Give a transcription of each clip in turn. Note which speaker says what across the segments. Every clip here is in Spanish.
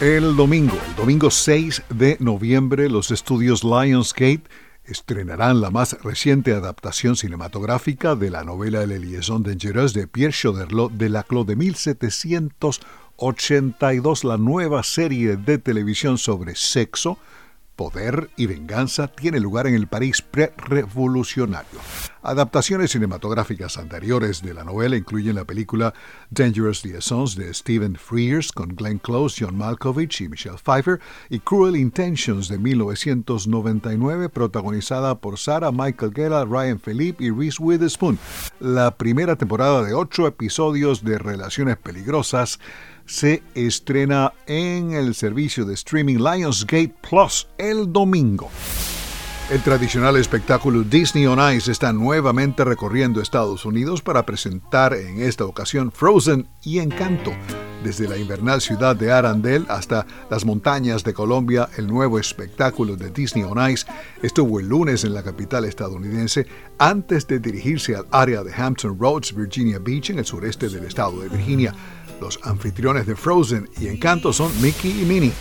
Speaker 1: El domingo, el domingo 6 de noviembre, los estudios Lionsgate estrenarán la más reciente adaptación cinematográfica de la novela La liaison dangereuse de Pierre Choderlos de la Clos de 1782, la nueva serie de televisión sobre sexo, Poder y Venganza tiene lugar en el París pre-revolucionario. Adaptaciones cinematográficas anteriores de la novela incluyen la película Dangerous Liaisons de Stephen Frears con Glenn Close, John Malkovich y Michelle Pfeiffer y Cruel Intentions de 1999 protagonizada por Sarah Michael Gellar, Ryan Philippe y Reese Witherspoon. La primera temporada de ocho episodios de Relaciones Peligrosas se estrena en el servicio de streaming Lionsgate Plus el domingo. El tradicional espectáculo Disney on Ice está nuevamente recorriendo Estados Unidos para presentar en esta ocasión Frozen y Encanto. Desde la invernal ciudad de Arandel hasta las montañas de Colombia, el nuevo espectáculo de Disney on Ice estuvo el lunes en la capital estadounidense antes de dirigirse al área de Hampton Roads, Virginia Beach, en el sureste del estado de Virginia. Los anfitriones de Frozen y Encanto son Mickey y Minnie.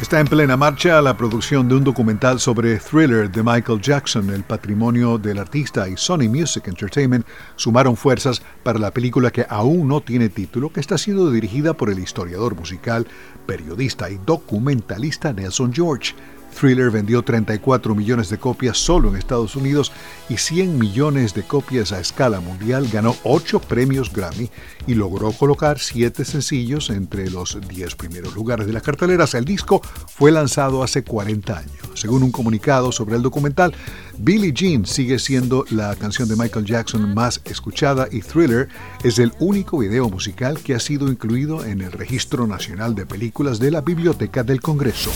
Speaker 1: Está en plena marcha la producción de un documental sobre Thriller de Michael Jackson. El patrimonio del artista y Sony Music Entertainment sumaron fuerzas para la película que aún no tiene título, que está siendo dirigida por el historiador musical, periodista y documentalista Nelson George. Thriller vendió 34 millones de copias solo en Estados Unidos y 100 millones de copias a escala mundial, ganó 8 premios Grammy y logró colocar 7 sencillos entre los 10 primeros lugares de las carteleras. El disco fue lanzado hace 40 años. Según un comunicado sobre el documental, Billie Jean sigue siendo la canción de Michael Jackson más escuchada y Thriller es el único video musical que ha sido incluido en el Registro Nacional de Películas de la Biblioteca del Congreso.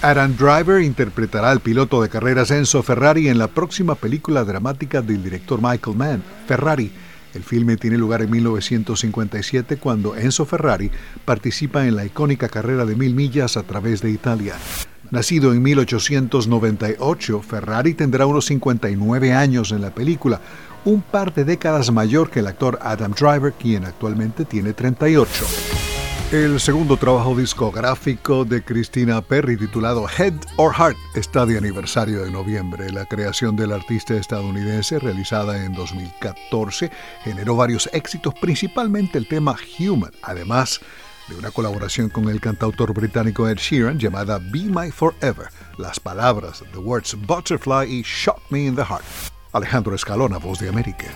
Speaker 1: Adam Driver interpretará al piloto de carreras Enzo Ferrari en la próxima película dramática del director Michael Mann, Ferrari. El filme tiene lugar en 1957 cuando Enzo Ferrari participa en la icónica carrera de mil millas a través de Italia. Nacido en 1898, Ferrari tendrá unos 59 años en la película, un par de décadas mayor que el actor Adam Driver, quien actualmente tiene 38. El segundo trabajo discográfico de Christina Perry, titulado Head or Heart, está de aniversario de noviembre. La creación del artista estadounidense, realizada en 2014, generó varios éxitos, principalmente el tema Human, además de una colaboración con el cantautor británico Ed Sheeran llamada Be My Forever. Las palabras, the words Butterfly y Shot Me in the Heart. Alejandro Escalona, Voz de América.